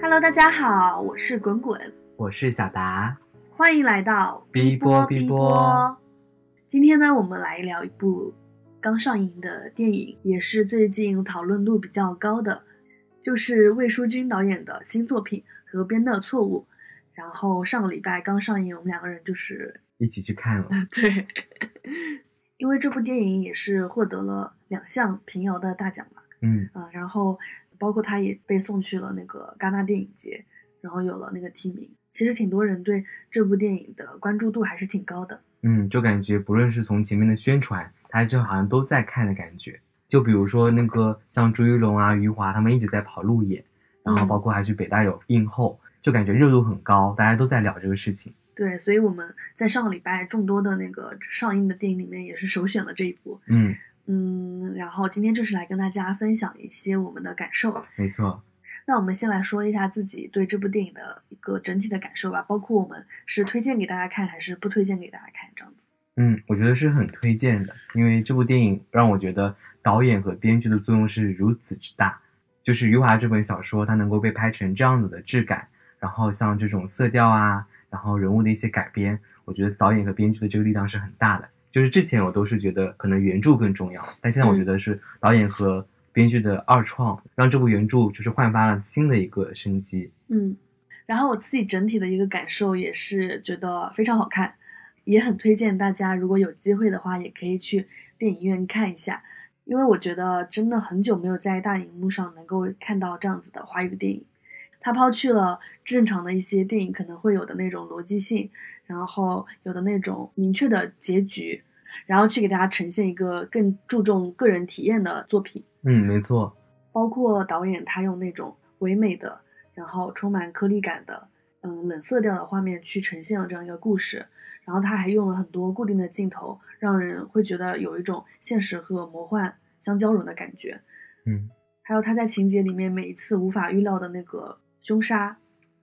Hello，大家好，我是滚滚，我是小达，欢迎来到哔波哔波。今天呢，我们来聊一部刚上映的电影，也是最近讨论度比较高的，就是魏书君导演的新作品《河边的错误》。然后上个礼拜刚上映，我们两个人就是一起去看了。对，因为这部电影也是获得了两项平遥的大奖嘛。嗯啊，然后包括他也被送去了那个戛纳电影节，然后有了那个提名。其实挺多人对这部电影的关注度还是挺高的。嗯，就感觉不论是从前面的宣传，大家就好像都在看的感觉。就比如说那个像朱一龙啊、余华他们一直在跑路演，然后包括还去北大有映后，就感觉热度很高，大家都在聊这个事情。对，所以我们在上个礼拜众多的那个上映的电影里面，也是首选了这一部。嗯嗯，然后今天就是来跟大家分享一些我们的感受。没错。那我们先来说一下自己对这部电影的一个整体的感受吧，包括我们是推荐给大家看还是不推荐给大家看这样子。嗯，我觉得是很推荐的，因为这部电影让我觉得导演和编剧的作用是如此之大。就是余华这本小说，它能够被拍成这样子的质感，然后像这种色调啊，然后人物的一些改编，我觉得导演和编剧的这个力量是很大的。就是之前我都是觉得可能原著更重要，但现在我觉得是导演和编剧的二创，让这部原著就是焕发了新的一个生机。嗯，然后我自己整体的一个感受也是觉得非常好看，也很推荐大家如果有机会的话，也可以去电影院看一下，因为我觉得真的很久没有在大荧幕上能够看到这样子的华语电影。它抛去了正常的一些电影可能会有的那种逻辑性，然后有的那种明确的结局，然后去给大家呈现一个更注重个人体验的作品。嗯，没错。包括导演他用那种唯美的，然后充满颗粒感的，嗯，冷色调的画面去呈现了这样一个故事。然后他还用了很多固定的镜头，让人会觉得有一种现实和魔幻相交融的感觉。嗯，还有他在情节里面每一次无法预料的那个凶杀，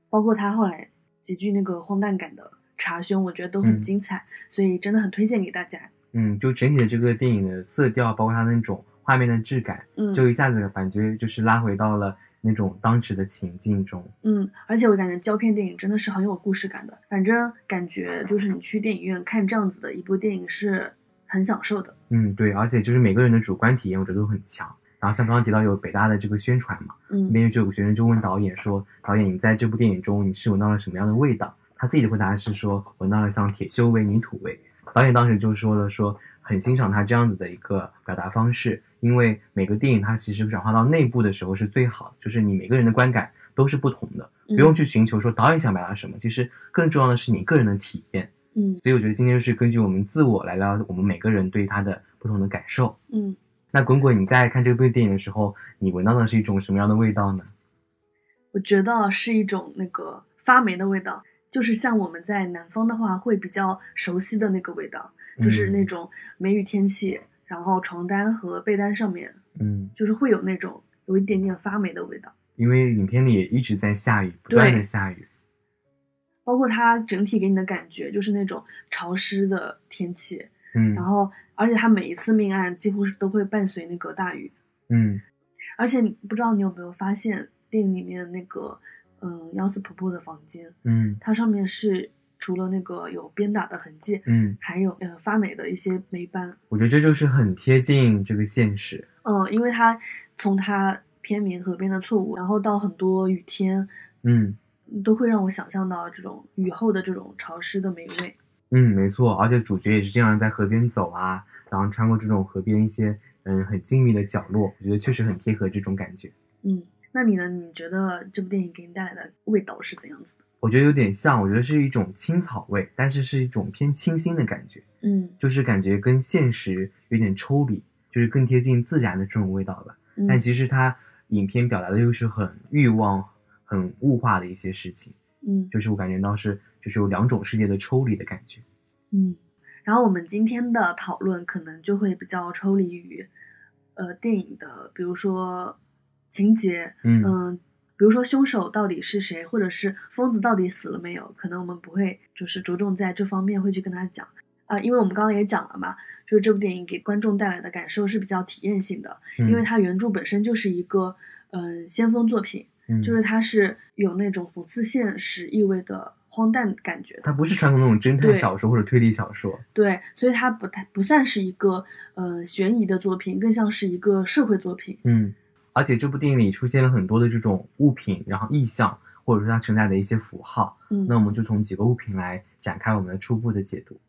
包括他后来几句那个荒诞感的查询，我觉得都很嗯精彩，所以真的很推荐给大家。嗯，就整体的这个电影的色调，包括它那种画面的质感，嗯，就一下子感觉就是拉回到了那种当时的情境中。嗯，而且我感觉胶片电影真的是很有故事感的，反正感觉就是你去电影院看这样子的一部电影是很享受的。嗯，对，而且就是每个人的主观体验，我觉得都很强。然后像刚刚提到有北大的这个宣传嘛，嗯，那边就有个学生就问导演说：“导演，你在这部电影中你是闻到了什么样的味道？”他自己的回答是说：“闻到了像铁锈味、泥土味。”导演当时就说了说很欣赏他这样子的一个表达方式，因为每个电影它其实转化到内部的时候是最好，就是你每个人的观感都是不同的，不用去寻求说导演想表达什么，其实更重要的是你个人的体验。嗯所以我觉得今天就是根据我们自我来聊我们每个人对他的不同的感受。嗯，那滚滚，你在看这部电影的时候，你闻到的是一种什么样的味道呢？我觉得是一种那个发霉的味道，就是像我们在南方的话会比较熟悉的那个味道，就是那种梅雨天气，然后床单和被单上面嗯，就是会有那种有一点点发霉的味道。因为影片里也一直在下雨，不断的下雨。包括它整体给你的感觉就是那种潮湿的天气，嗯，然后而且它每一次命案几乎是都会伴随那个大雨，嗯。而且你不知道你有没有发现电影里面那个嗯幺四婆婆的房间，嗯它上面是除了那个有鞭打的痕迹，嗯，还有呃发霉的一些霉斑，我觉得这就是很贴近这个现实。嗯，因为它从它片名《河边的错误》，然后到很多雨天，嗯都会让我想象到这种雨后的这种潮湿的霉味。嗯，没错，而且主角也是这样在河边走啊，然后穿过这种河边一些嗯很静谧的角落，我觉得确实很贴合这种感觉。嗯，那你呢？你觉得这部电影给你带来的味道是怎样子的？我觉得有点像，我觉得是一种青草味，但是是一种偏清新的感觉，嗯就是感觉跟现实有点抽离，就是更贴近自然的这种味道吧。嗯但其实它影片表达的又是很欲望、很物化的一些事情，嗯就是我感觉到是就是有两种世界的抽离的感觉。嗯，然后我们今天的讨论可能就会比较抽离于，呃，电影的，比如说情节，嗯嗯，比如说凶手到底是谁，或者是疯子到底死了没有，可能我们不会就是着重在这方面会去跟他讲啊、因为我们刚刚也讲了嘛，就是这部电影给观众带来的感受是比较体验性的，因为嗯它原著本身就是一个嗯、呃先锋作品，嗯，就是它是有那种讽刺现实意味的荒诞感觉的。它不是传统那种侦探小说或者推理小说。对，所以它不太不算是一个呃悬疑的作品，更像是一个社会作品。嗯，而且这部电影里出现了很多的这种物品，然后意象，或者说它承载的一些符号。嗯，那我们就从几个物品来展开我们的初步的解读。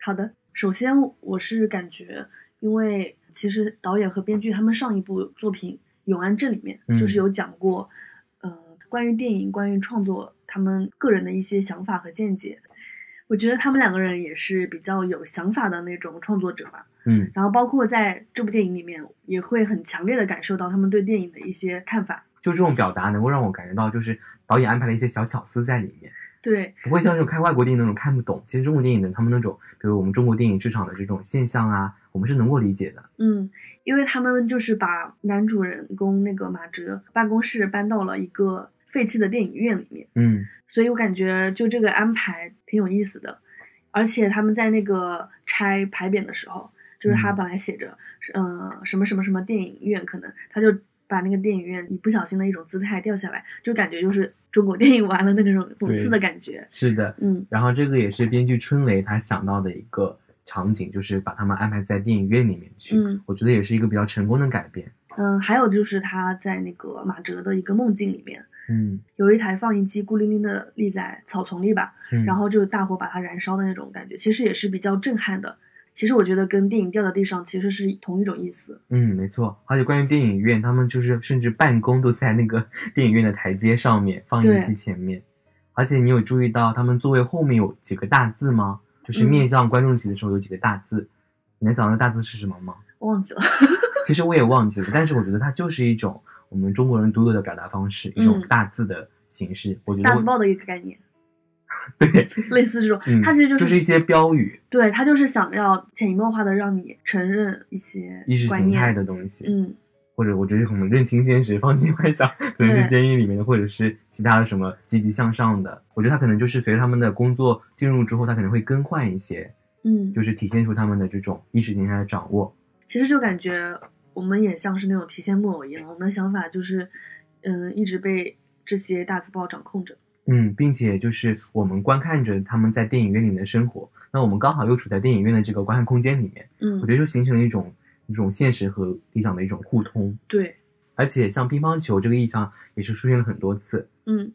好的，首先我是感觉，因为其实导演和编剧他们上一部作品《永安镇》里面嗯就是有讲过，呃，关于电影、关于创作他们个人的一些想法和见解。我觉得他们两个人也是比较有想法的那种创作者吧。嗯然后包括在这部电影里面，也会很强烈的感受到他们对电影的一些看法。就这种表达能够让我感觉到，就是导演安排了一些小巧思在里面，对，不会像这种看外国电影那种看不懂。其实中国电影的他们那种，比如我们中国电影市场的这种现象啊，我们是能够理解的。嗯，因为他们就是把男主人公那个马哲办公室搬到了一个废弃的电影院里面，嗯所以我感觉就这个安排挺有意思的。而且他们在那个拆牌匾的时候，就是他嗯本来写着，呃，什么什么什么电影院，可能他就把那个电影院以不小心的一种姿态掉下来，就感觉就是中国电影完了的那种讽刺的感觉。是的。嗯然后这个也是编剧春雷他想到的一个场景，就是把他们安排在电影院里面去。嗯我觉得也是一个比较成功的改编。嗯，还有就是他在那个马哲的一个梦境里面，嗯有一台放映机孤零零的立在草丛里吧，嗯，然后就大火把它燃烧的那种感觉，其实也是比较震撼的。其实我觉得跟电影掉到地上其实是同一种意思。嗯，没错。而且关于电影院，他们就是甚至办公都在那个 电影院的台阶上面，放映机前面。而且你有注意到他们座位后面有几个大字吗？就是嗯面向观众席的时候有几个大字，你能想到那大字是什么吗？忘记了，其实我也忘记了，但是我觉得它就是一种我们中国人独有的表达方式，一种嗯大字的形式。我觉得我大字报的一个概念，对，类似这种，嗯，它其实就是就是一些标语、对，它就是想要潜移默化的让你承认一些意识形态的东西。嗯，或者我觉得可能认清现实，放弃幻想，可能是监狱里面的，或者是其他的什么积极向上的。我觉得他可能就是随着他们的工作进入之后，他可能会更换一些，嗯，就是体现出他们的这种意识形态的掌握。其实就感觉我们也像是那种提线木偶一样，我们的想法就是，嗯，一直被这些大字报掌控着。嗯，并且就是我们观看着他们在电影院里面的生活，那我们刚好又处在电影院的这个观看空间里面，嗯我觉，得就形成了一种一种现实和理想的一种互通。对，而且像乒乓球这个意象也是出现了很多次，嗯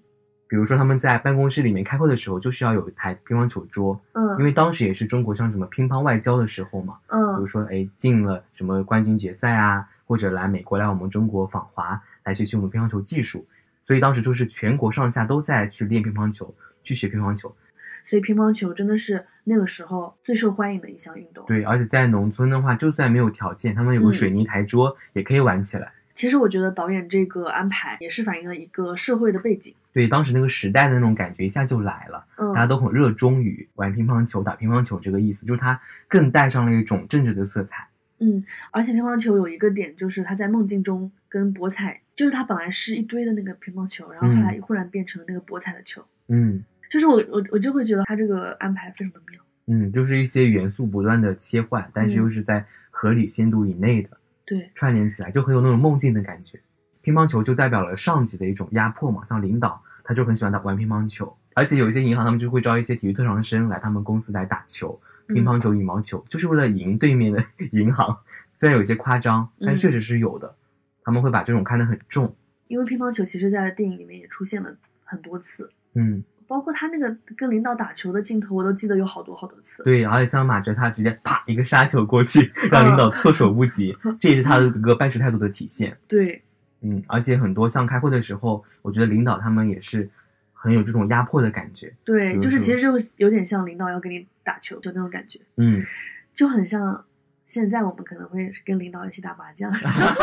比如说他们在办公室里面开会的时候，就是要有一台乒乓球桌，嗯，因为当时也是中国像什么乒乓外交的时候嘛，嗯比如嗯说哎进了什么冠军决赛啊，或者来美国来我们中国访华来学习我们乒乓球技术，所以当时就是全国上下都在去练乒乓球，去学乒乓球。所以乒乓球真的是那个时候最受欢迎的一项运动。对，而且在农村的话，就算没有条件，他们有个嗯水泥台桌、也可以玩起来。其实我觉得导演这个安排也是反映了一个社会的背景。对，当时那个时代的那种感觉一下就来了，嗯大家都很热衷于玩乒乓球、打乒乓球这个意思，就是它更带上了一种政治的色彩。嗯，而且乒乓球有一个点，就是他在梦境中跟博彩，就是他本来是一堆的那个乒乓球，然后后来忽然变成了那个博彩的球。嗯就是我我我就会觉得他这个安排非常的妙。嗯，就是一些元素不断的切换，但是嗯又是在合理限度以内的。对，串联起来，就很有那种梦境的感觉。乒乓球就代表了上级的一种压迫嘛，像领导他就很喜欢打玩乒乓球，而且有一些银行他们就会招一些体育特长生来他们公司来打球，乒乓球、羽毛球，就是为了赢对面的 银行。虽然有一些夸张，但是确实是有的。他们会把这种看得很重，因为乒乓球其实在电影里面也出现了很多次，嗯，包括他那个跟领导打球的镜头，我都记得有好多好多次。对。而且像马哲他直接啪一个杀球过去，让领导措手不及，这也是他的一个办事态度的体现。对，嗯，而且很多像开会的时候，我觉得领导他们也是很有这种压迫的感觉。对，就是其实就有点像领导要给你打球就那种感觉，嗯，就很像现在我们可能会跟领导一起打麻将。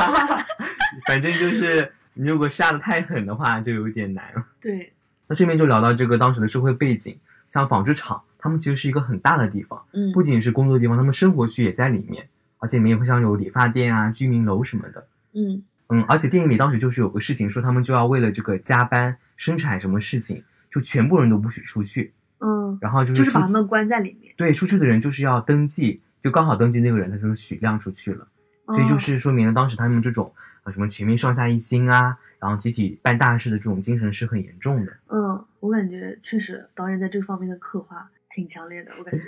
反正就是你如果下的太狠的话，就有点难了。对，那这边就聊到这个当时的社会背景，像纺织厂，他们其实是一个很大的地方，嗯，不仅是工作地方，他们生活区也在里面，而且里面也会像有理发店啊、居民楼什么的。嗯嗯，而且电影里当时就是有个事情，说他们就要为了这个加班生产什么事情，就全部人都不许出去，嗯，然后就就是是出把他们关在里面。对出去的人就是要登记，就刚好登记那个人他就是许亮出去了，所以就是说明了当时他们这种呃什么全民上下一心啊，然后集体办大事的这种精神是很严重的。嗯，我感觉确实导演在这方面的刻画挺强烈的，我感觉，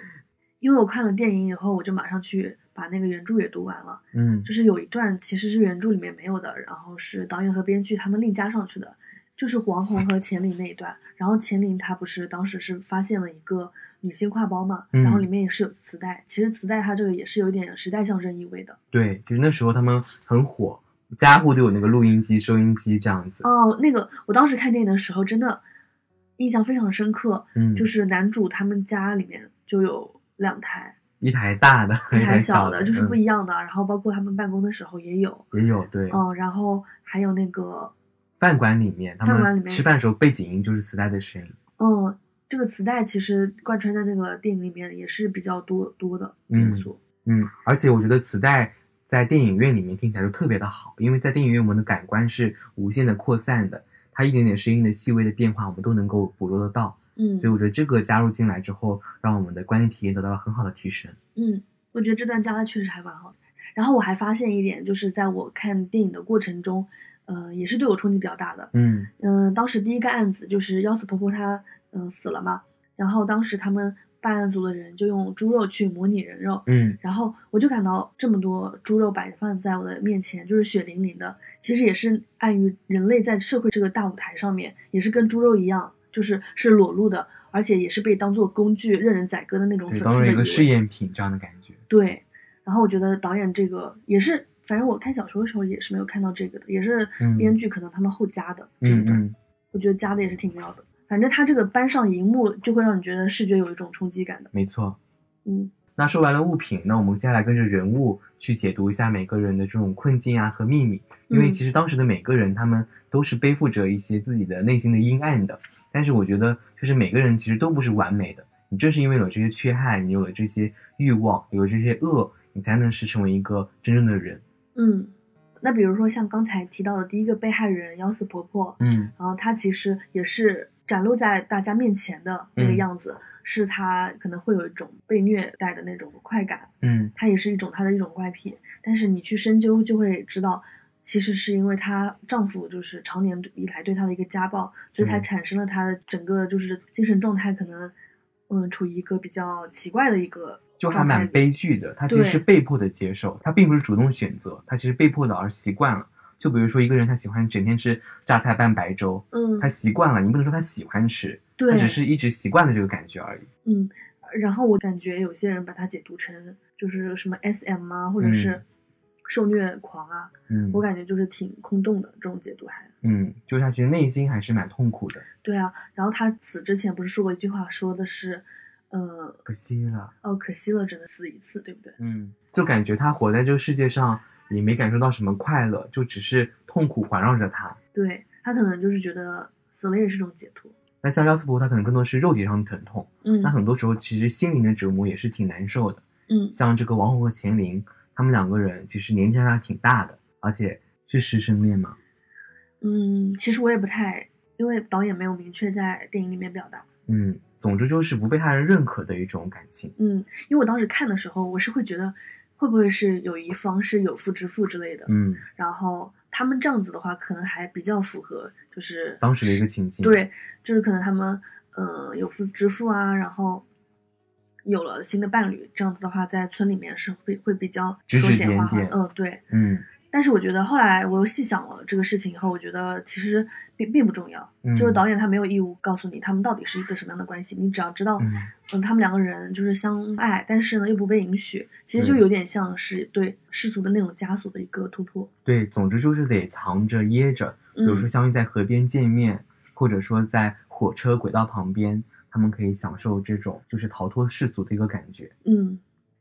因为我看了电影以后，我就马上去把那个原著也读完了。嗯就是有一段其实是原著里面没有的，然后是导演和编剧他们另加上去的，就是黄宏和钱琳那一段。然后钱琳她不是当时是发现了一个女性挎包嘛，嗯然后里面也是有磁带。其实磁带它这个也是有一点时代象征意味的。对，就是那时候他们很火，家户都有那个录音机、收音机这样子。哦，那个我当时看电影的时候真的印象非常深刻，嗯，就是男主他们家里面就有两台，一台大的，一台小的，就是不嗯一样的。然后包括他们办公的时候也有，也有对。嗯，然后还有那个饭馆里面，他们吃饭的时候背景音就是磁带的声音。嗯，这个磁带其实贯穿在那个电影里面也是比较多多的元素。嗯，而且我觉得磁带在电影院里面听起来就特别的好，因为在电影院我们的感官是无限的扩散的，它一点点声音的细微的变化我们都能够捕捉得到。嗯所以我觉得这个加入进来之后，让我们的观影体验得到了很好的提升。嗯，我觉得这段加的确实还蛮好的。然后我还发现一点，就是在我看电影的过程中，呃，也是对我冲击比较大的。嗯嗯、当时第一个案子就是幺四婆婆她嗯、呃死了嘛，然后当时他们办案组的人就用猪肉去模拟人肉，嗯然后我就感到这么多猪肉摆放在我的面前，就是血淋淋的，其实也是暗于人类在社会这个大舞台上面，也是跟猪肉一样，就是是裸露的，而且也是被当做工具任人宰割的那种粉丝的。当做一个试验品这样的感觉。对，然后我觉得导演这个也是，反正我看小说的时候也是没有看到这个的，也是嗯编剧可能他们后加的、这一段，我觉得加的也是挺妙的。反正他这个搬上荧幕，就会让你觉得视觉有一种冲击感的。没错。嗯那说完了物品，那我们接下来跟着人物去解读一下每个人的这种困境啊和秘密。因为嗯其实当时的每个人，他们都是背负着一些自己的内心的阴暗的。但是我觉得，就是每个人其实都不是完美的。你正是因为有这些缺憾，你有了这些欲望，有了这些恶，你才能是成为一个真正的人。嗯，那比如说像刚才提到的第一个被害人幺四婆婆，嗯然后她其实也是展露在大家面前的那个嗯样子，是她可能会有一种被虐待的那种快感，嗯它也是一种她的一种怪癖。但是你去深究就会知道，其实是因为她丈夫就是常年以来对她的一个家暴，所以才嗯产生了她的整个就是精神状态可能，嗯，处于一个比较奇怪的一个就还蛮悲剧的。他其实是被迫的接受，他并不是主动选择，他其实被迫的而习惯了。就比如说一个人，他喜欢整天吃榨菜拌白粥，嗯他，习惯了，你不能说他喜欢吃，对，他只是一直习惯了这个感觉而已。嗯，然后我感觉有些人把它解读成就是什么 SM 啊，或者是嗯受虐狂啊，嗯，我感觉就是挺空洞的这种解读还。嗯，就是他其实内心还是蛮痛苦的，对啊，然后他死之前不是说过一句话，说的是，呃，可惜了。哦，可惜了，只能死一次，对不对？嗯，就感觉他活在这个世界上也没感受到什么快乐，就只是痛苦环绕着他。对他可能就是觉得死了也是种解脱。那像幺四婆，他可能更多是肉体上的疼痛，嗯那很多时候其实心灵的折磨也是挺难受的。嗯像这个王红和钱琳，他们两个人其实年纪还挺大的，而且是师生恋嘛。嗯，其实我也不太，因为导演没有明确在电影里面表达。嗯，总之就是不被他人认可的一种感情。嗯，因为我当时看的时候，我是会觉得会不会是有一方是有妇之夫之类的。嗯，然后他们这样子的话，可能还比较符合，就是当时的一个情境。，对，就是可能他们呃有妇之夫啊，然后有了新的伴侣，这样子的话，在村里面是会会比较说闲话嗯，对。嗯但是我觉得后来我又细想了这个事情以后，我觉得其实并并不重要，嗯，就是导演他没有义务告诉你他们到底是一个什么样的关系，你只要知道，嗯。嗯，他们两个人就是相爱，但是呢又不被允许，其实就有点像是对世俗的那种枷锁的一个突破。对，总之就是得藏着掖着，比如说嗯。相遇在河边见面，或者说在火车轨道旁边，他们可以享受这种就是逃脱世俗的一个感觉。嗯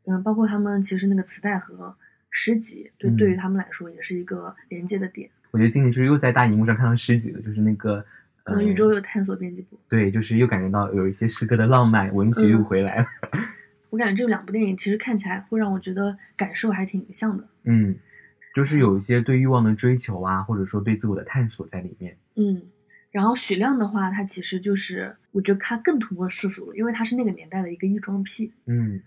嗯，包括他们其实那个磁带和诗集，对、嗯对于他们来说也是一个连接的点。我觉得今年就是又在大荧幕上看到诗集了，就是那个呃，嗯，宇宙又探索编辑部，对，就是又感觉到有一些诗歌的浪漫文学又嗯回来了。我感觉这两部电影其实看起来会让我觉得感受还挺像的。嗯，就是有一些对欲望的追求啊，或者说对自我的探索在里面。嗯，然后许亮的话，他其实就是我觉得他更突破世俗了，因为他是那个年代的一个异装癖。嗯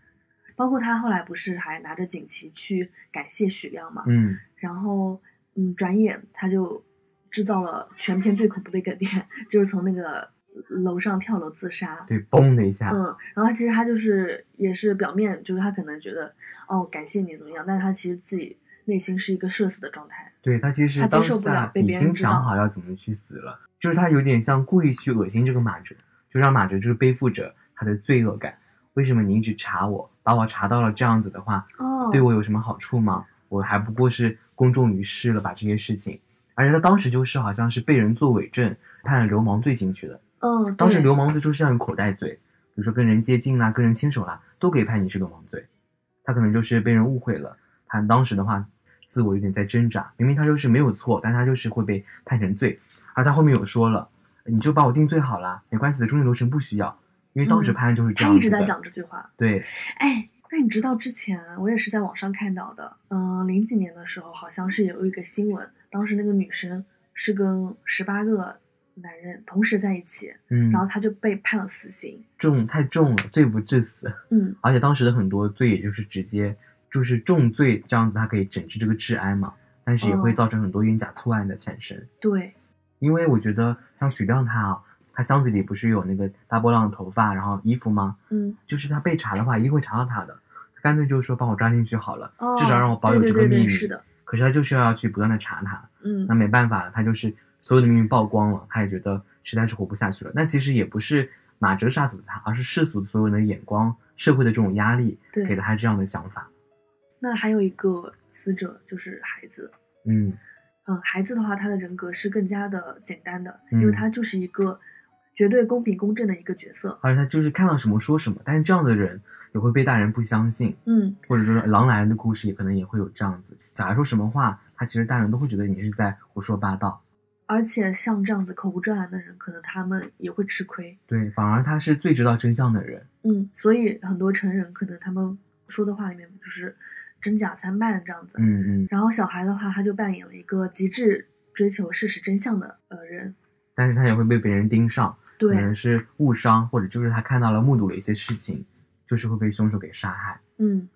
包括他后来不是还拿着锦旗去感谢许亮嘛，嗯，然后嗯，转眼他就制造了全片最恐怖的一个点，就是从那个楼上跳楼自杀。对，嘣的一下，嗯，然后其实他就是也是表面就是他可能觉得哦感谢你怎么样，但他其实自己内心是一个社死的状态。对他其实他接当受不了被下已经想好要怎么去死了，就是他有点像故意去恶心这个马哲，就让马哲就是背负着他的罪恶感。为什么你一直查我，把我查到了这样子的话，哦，对我有什么好处吗？我还不过是公众于世了，把这些事情，而且他当时就是好像是被人做伪证，判了流氓罪进去的。嗯，当时流氓罪就是像口袋罪，比如说跟人接近啦、跟人牵手啦，都可以判你是流氓罪。他可能就是被人误会了，他当时的话自我有点在挣扎，明明他就是没有错，但他就是会被判成罪。而他后面有说了，你就把我定罪好啦，没关系的，中间流程不需要，因为当时嗯判案就是这他样子的。一直在讲这句话。对，哎，那你知道之前我也是在网上看到的，嗯、零几年的时候好像是有一个新闻，当时那个女生是跟十八个男人同时在一起，嗯，然后她就被判了死刑。重太重了，罪不至死。嗯而且当时的很多罪，也就是直接就是重罪这样子，它可以整治这个治安嘛，但是也会哦造成很多冤假错案的产生。对，因为我觉得像许亮他啊，他箱子里不是有那个大波浪的头发，然后衣服吗？嗯，就是他被查的话，一定会查到他的。他干脆就说帮我抓进去好了，哦，至少让我保有这个秘密。对是的，可是他就是要去不断的查他，嗯那没办法了，他就是所有的秘密曝光了，他也觉得实在是活不下去了。那其实也不是马哲杀死的他，而是世俗的所有人的眼光、社会的这种压力给了他这样的想法。那还有一个死者就是孩子，嗯嗯，孩子的话，他的人格是更加的简单的，嗯因为他就是一个绝对公平公正的一个角色。而且他就是看到什么说什么，但是这样的人也会被大人不相信，嗯，或者说狼来了的故事也可能也会有这样子，小孩说什么话，他其实大人都会觉得你是在胡说八道。而且像这样子口无遮拦的人，可能他们也会吃亏。对，反而他是最知道真相的人。嗯，所以很多成人可能他们说的话里面就是真假参半这样子。嗯嗯，然后小孩的话，他就扮演了一个极致追求事实真相的呃人。但是他也会被别人盯上，可，能是误伤，或者就是他看到了、目睹了一些事情，就是会被凶手给杀害。嗯，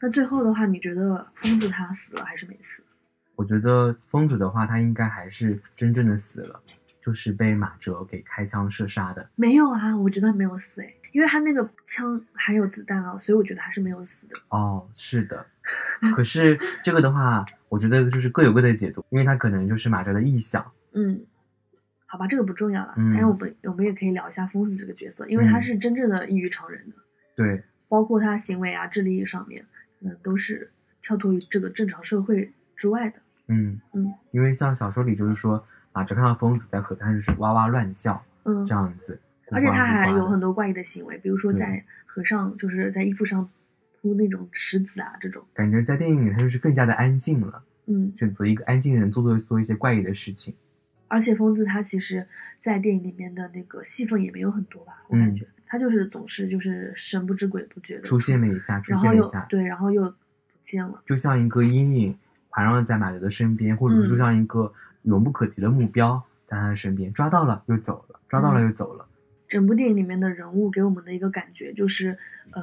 那最后的话，你觉得疯子他死了还是没死？我觉得疯子的话，他应该还是真正的死了，就是被马哲给开枪射杀的。没有啊，我觉得没有死诶，因为他那个枪还有子弹啊，所以我觉得他是没有死的。哦，是的。可是这个的话，我觉得就是各有各的解读，因为他可能就是马哲的臆想。嗯，好吧，这个不重要了。嗯但是我们我们也可以聊一下疯子这个角色，因为他嗯是真正的异于常人的，对，包括他行为啊、智力上面，嗯，都是跳脱于这个正常社会之外的。嗯嗯，因为像小说里就是说，马哲看到疯子在河滩就是哇哇乱叫嗯这，样子，而且他还有很多多怪异的行为，比如说在河上，就是在衣服上铺那种石子啊，这种。感觉在电影里他就是更加的安静了，嗯，选择一个安静的人做做做一些怪异的事情。而且疯子他其实，在电影里面的那个戏份也没有很多吧，我感嗯觉、他就是总是就是神不知鬼不觉的出现了一下，出然后现了一下，又对，然后又不见了。就像一个阴影环绕在马德的身边，或者说嗯就像一个永不可及的目标在他的身边，抓到了又走了，抓到了嗯又走了。整部电影里面的人物给我们的一个感觉就是，呃，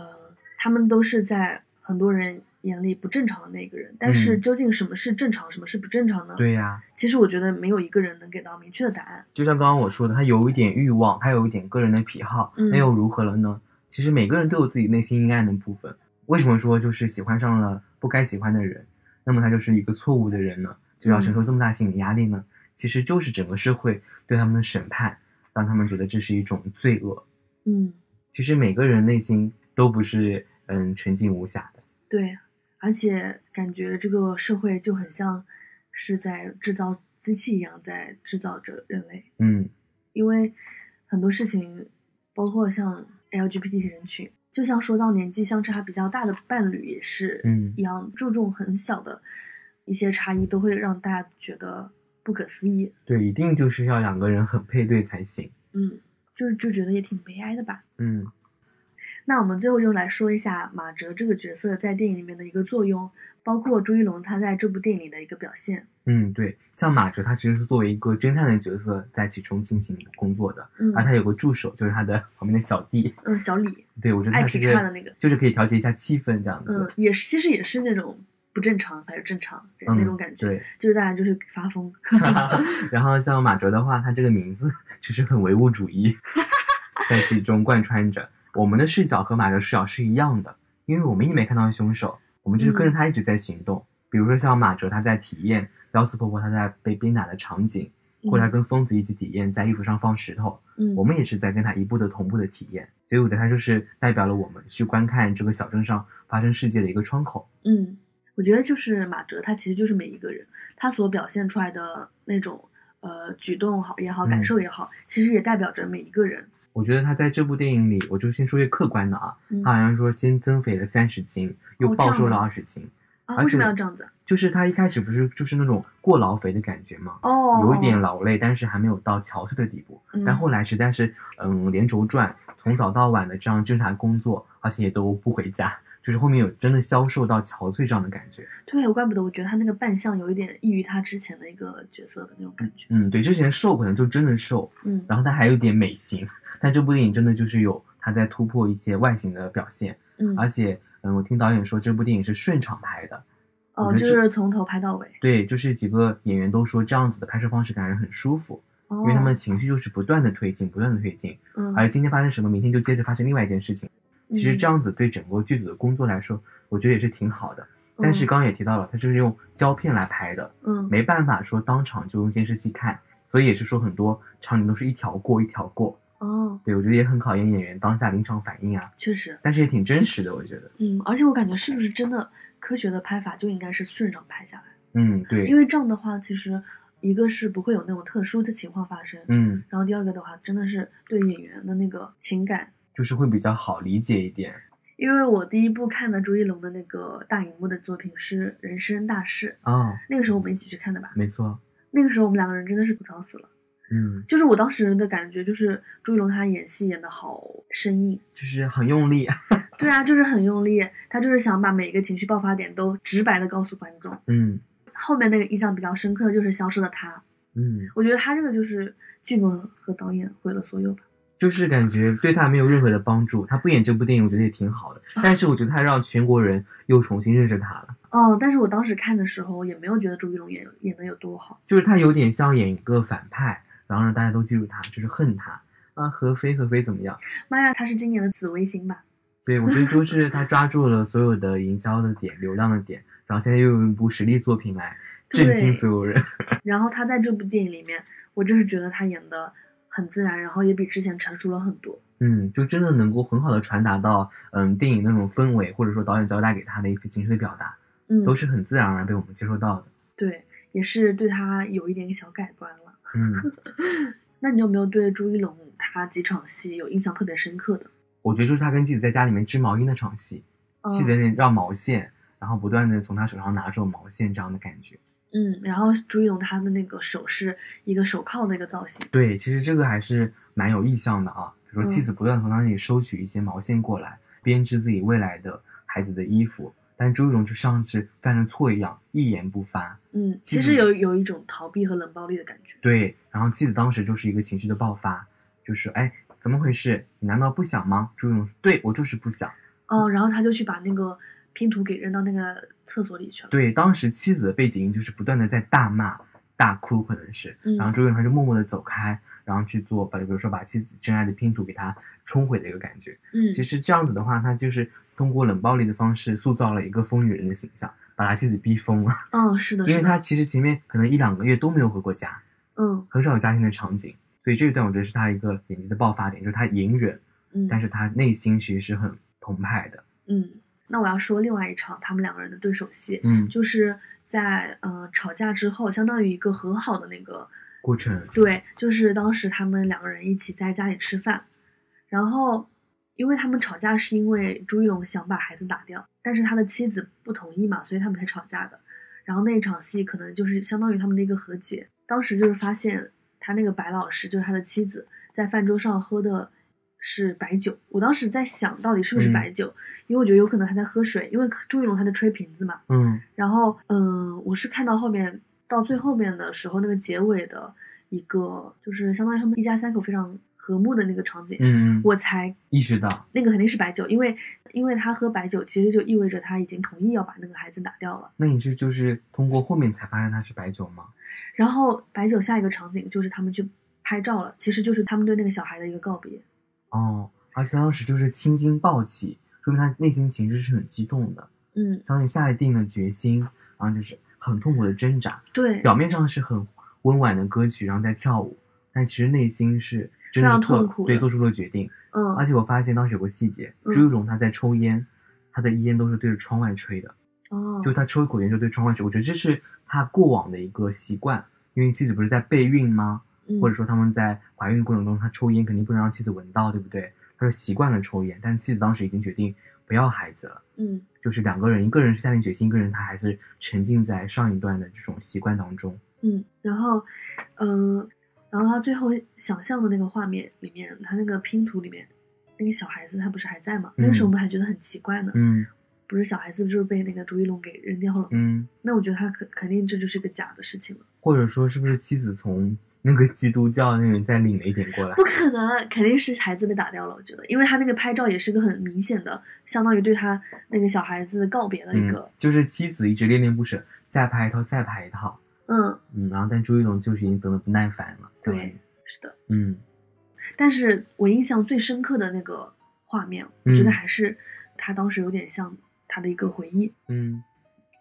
他们都是在很多人眼里不正常的那个人，但是嗯究竟什么是正常，什么是不正常呢？，对呀、其实我觉得没有一个人能给到明确的答案。就像刚刚我说的，他有一点欲望，他有一点个人的癖好，嗯那又如何了呢？其实每个人都有自己内心阴暗的部分。为什么说就是喜欢上了不该喜欢的人，那么他就是一个错误的人呢？就要承受这么大心理压力呢？其实就是整个社会对他们的审判，让他们觉得这是一种罪恶。嗯，其实每个人内心都不是嗯纯净无瑕的。对，而且感觉这个社会就很像是在制造机器一样，在制造着人类。嗯因为很多事情，包括像 LGBT 人群，就像说到年纪相差比较大的伴侣也是嗯一样，注重很小的一些差异，都会让大家觉得不可思议。对，一定就是要两个人很配对才行。嗯，就是就觉得也挺悲哀的吧。嗯那我们最后就来说一下马哲这个角色在电影里面的一个作用，包括朱一龙他在这部电影里的一个表现。嗯，对，像马哲他其实是作为一个侦探的角色在其中进行工作的，嗯而他有个助手，就是他的 旁边的小弟。嗯，小李，对，我觉得爱他是劈叉的那个，就是可以调节一下气氛这样子。嗯，也是其实也是那种不正常还是正常嗯那种感觉，对，就是大家就是发疯。然后像马哲的话，他这个名字就是很唯物主义，在其中贯穿着。我们的视角和马哲视角是一样的，因为我们一没看到凶手，我们就是跟着他一直在行动。比如说像马哲他在体验幺四婆婆她在被鞭打的场景，或者他跟疯子一起体验在衣服上放石头，嗯，我们也是在跟他一步的同步的体验。所以我觉得他就是代表了我们去观看这个小镇上发生世界的一个窗口。嗯，我觉得就是马哲，他其实就是每一个人，他所表现出来的那种呃举动好也好，嗯感受也好，其实也代表着每一个人。我觉得他在这部电影里，我就先说一个客观的啊，嗯他好像说先增肥了三十斤，又哦暴瘦了二十斤，啊，为什么要这样子？就是他一开始不是就是那种过劳肥的感觉吗？哦，有一点劳累，但是还没有到憔悴的地步。嗯但后来实在是，嗯，连轴转，从早到晚的这样正常工作，而且也都不回家，就是后面有真的消瘦到憔悴这样的感觉。对，怪不得我觉得他那个扮相有一点异于他之前的一个角色的那种感觉。嗯，对，之前瘦可能就真的瘦，嗯然后他还有点美型，但这部电影真的就是有他在突破一些外形的表现，嗯，而且，嗯，我听导演说这部电影是顺场拍的，哦，就是从头拍到尾，对，就是几个演员都说这样子的拍摄方式感觉很舒服，因因为他们情绪就是不断的推进，不断的推进，哦嗯，而今天发生什么，明天就接着发生另外一件事情。其实这样，子对整个剧组的工作来说，我觉得也是挺好的。嗯但是刚刚也提到了，它就是用胶片来拍的，嗯没办法说当场就用监视器看，所以也是说很多场景都是一条过一条过。哦，对我觉得也很考验演员当下临场反应啊，确实，但是也挺真实的，我觉得。嗯，而且我感觉是不是真的科学的拍法就应该是顺着拍下来，嗯，对，因为这样的话，其实一个是不会有那种特殊的情况发生，嗯，然后第二个的话，真的是对演员的那个情感。就是会比较好理解一点因为我第一部看的朱一龙的那个大荧幕的作品是《人生大事》，啊、那个时候我们一起去看的吧？没错，那个时候我们两个人真的是吐槽死了。嗯，就是我当时的感觉，就是朱一龙他演戏演的好生硬，就是很用力，对啊，就是很用力，他就是想把每一个情绪爆发点都直白的告诉观众。嗯后面那个印象比较深刻的就是消失的他，嗯，我觉得他这个就是剧本和导演毁了所有吧。就是感觉对他没有任何的帮助。他不演这部电影，我觉得也挺好的，但是我觉得他让全国人又重新认识他了。哦，但是我当时看的时候也没有觉得朱一龙演演的有多好。就是他有点像演一个反派，然后让大家都记住他，就是恨他啊。何非何非怎么样？妈呀，他是今年的紫微星吧？对我觉得就是他抓住了所有的营销的点、流量的点，然后现在又用一部实力作品来震惊所有人。然后他在这部电影里面，我就是觉得他演的很自然，然后也比之前成熟了很多。嗯，就真的能够很好的传达到嗯电影那种氛围，或者说导演交代给他的一些情绪的表达，嗯，都是很自然而然被我们接受到的。对，也是对他有一点小改观了。嗯，那你有没有对朱一龙他几场戏有印象特别深刻的？我觉得就是他跟妻子在家里面织毛衣那场戏，哦妻子在那里绕毛线，然后不断的从他手上拿走毛线这样的感觉。嗯，然后朱一龙他的那个手是一个手铐那个造型。对，其实这个还是蛮有意向的啊。比如说妻嗯子不断从他那里收取一些毛线过来，编织自己未来的孩子的衣服，但朱一龙就像是犯了错一样，一言不发。嗯，其实有有一种逃避和冷暴力的感觉。对，然后妻子当时就是一个情绪的爆发，就是哎，怎么回事？你难道不想吗？朱一龙说，对我就是不想。哦，然后他就去把那个拼图给扔到那个厕所里去了。对，当时妻子的背景音就是不断的在大骂、大哭，可能是，嗯然后朱一龙他就默默的走开，然后去做把，比如说把妻子真爱的拼图给他冲毁的一个感觉。嗯，其实这样子的话，他就是通过冷暴力的方式塑造了一个疯女人的形象，把他妻子逼疯了。嗯，是的，因为，他其实前面可能一两个月都没有回过家，嗯很少有家庭的场景，所以这一段我觉得是他一个演技的爆发点，就是他隐忍，嗯，但是他内心其实是很澎湃的。嗯，那我要说另外一场他们两个人的对手戏，嗯，就是在呃吵架之后，相当于一个和好的那个过程，对，就是当时他们两个人一起在家里吃饭，然后因为他们吵架是因为朱一龙想把孩子打掉，但是他的妻子不同意嘛，所以他们才吵架的。然后那一场戏可能就是相当于他们的一个和解。当时就是发现他那个白老师就是他的妻子在饭桌上喝的是白酒。我当时在想到底是不是嗯白酒，因为我觉得有可能他在喝水，因为朱一龙他在吹瓶子嘛。嗯然后，嗯，我是看到后面到最后面的时候，那个结尾的一个就是相当于他们一家三口非常和睦的那个场景，嗯嗯，我才意识到，那个肯定是白酒，因为因为他喝白酒，其实就意味着他已经同意要把那个孩子打掉了。那你是就是通过后面才发现他是白酒吗？然后白酒下一个场景就是他们去拍照了，其实就是他们对那个小孩的一个告别。哦，而且当时就是青筋暴起，说明他内心情绪是很激动的，嗯，相当于下了定了决心，然后就是很痛苦的挣扎。对，表面上是很温婉的歌曲，然后在跳舞，但其实内心是真的做痛苦的对，做出了决定。嗯而且我发现当时有个细节，嗯朱一龙他在抽烟，他的烟都是对着窗外吹的，哦，就他抽一口烟就对窗外吹。我觉得这是他过往的一个习惯，因为妻子不是在备孕吗？嗯或者说他们在怀孕过程中，他抽烟肯定不能让妻子闻到，对不对？他说习惯了抽烟，但是妻子当时已经决定不要孩子了。嗯就是两个人，一个人是下定决心，一个人他还是沉浸在上一段的这种习惯当中。嗯，然后嗯、然后他最后想象的那个画面里面，他那个拼图里面那个小孩子他不是还在吗？那个时候我们还觉得很奇怪呢，嗯不是小孩子就是被那个朱一龙给扔掉了？嗯，那我觉得他肯肯定这就是个假的事情了，或者说是不是妻子从那个基督教那人再领了一点过来不？可能，肯定是孩子被打掉了。我觉得，因为他那个拍照也是个很明显的，相当于对他那个小孩子告别的一嗯个，，就是妻子一直恋恋不舍，再拍一套再拍一套，嗯，嗯，然后但朱一龙就是已经等得不耐烦了，对，是的。嗯但是我印象最深刻的那个画面，我觉得嗯还是他当时有点像他的一个回忆，嗯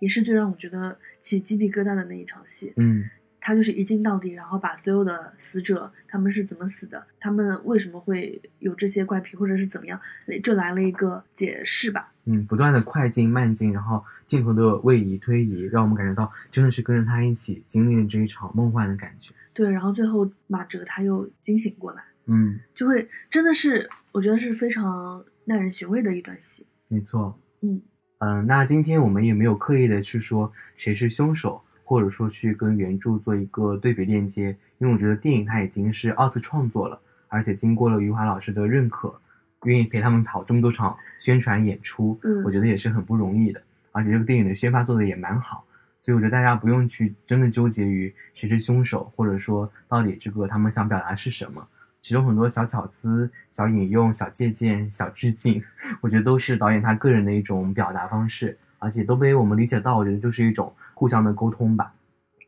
也是最让我觉得起鸡皮疙瘩的那一场戏。嗯他就是一镜到底，然后把所有的死者他们是怎么死的，他们为什么会有这些怪癖，或者是怎么样，就来了一个解释吧。嗯，不断的快进慢进，然后镜头的位移推移，让我们感觉到真的是跟着他一起经历了这一场梦幻的感觉。对，然后最后马哲他又惊醒过来，嗯，就会真的是我觉得是非常耐人寻味的一段戏。没错。嗯嗯，那今天我们也没有刻意的去说谁是凶手，或者说去跟原著做一个对比链接，因为我觉得电影它已经是二次创作了，而且经过了余华老师的认可，愿意陪他们跑这么多场宣传演出，嗯我觉得也是很不容易的。而且这个电影的宣发做的也蛮好，所以我觉得大家不用去真的纠结于谁是凶手，或者说到底这个他们想表达是什么。其中很多小巧思、小引用、小借鉴、小致敬，我觉得都是导演他个人的一种表达方式，而且都被我们理解到，我觉得就是一种互相的沟通吧。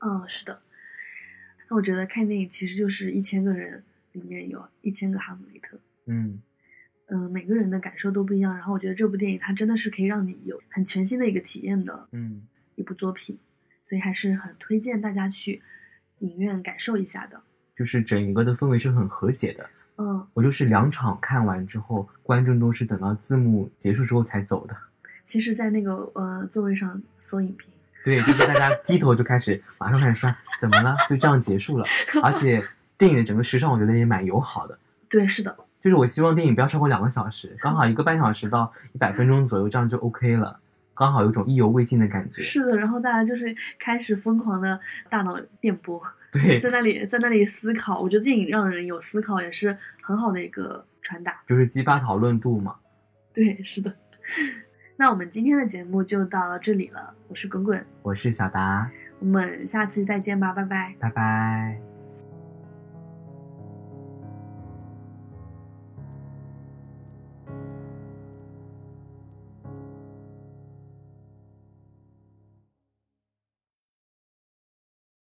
嗯，是的。那我觉得看电影其实就是一千个人里面有一千个哈姆雷特。嗯嗯、每个人的感受都不一样。然后我觉得这部电影它真的是可以让你有很全新的一个体验的嗯，一部作品，所以还是很推荐大家去影院感受一下的。就是整个的氛围是很和谐的。嗯，我就是两场看完之后，观众都是等到字幕结束之后才走的。其实，在那个呃座位上搜影评，对，就是大家低头就开始马上开始刷，怎么了？就这样结束了。而且电影的整个时长我觉得也蛮友好的，对，是的，就是我希望电影不要超过两个小时，刚好一个半小时到一百分钟左右，这样就 OK 了，刚好有种意犹未尽的感觉。是的。然后大家就是开始疯狂的大脑电波，对在，那里在那里思考。我觉得电影让人有思考，也是很好的一个传达。就是激发讨论度嘛。对，是的。那我们今天的节目就到这里了，我是滚滚，我是小达，我们下次再见吧，拜拜。拜拜。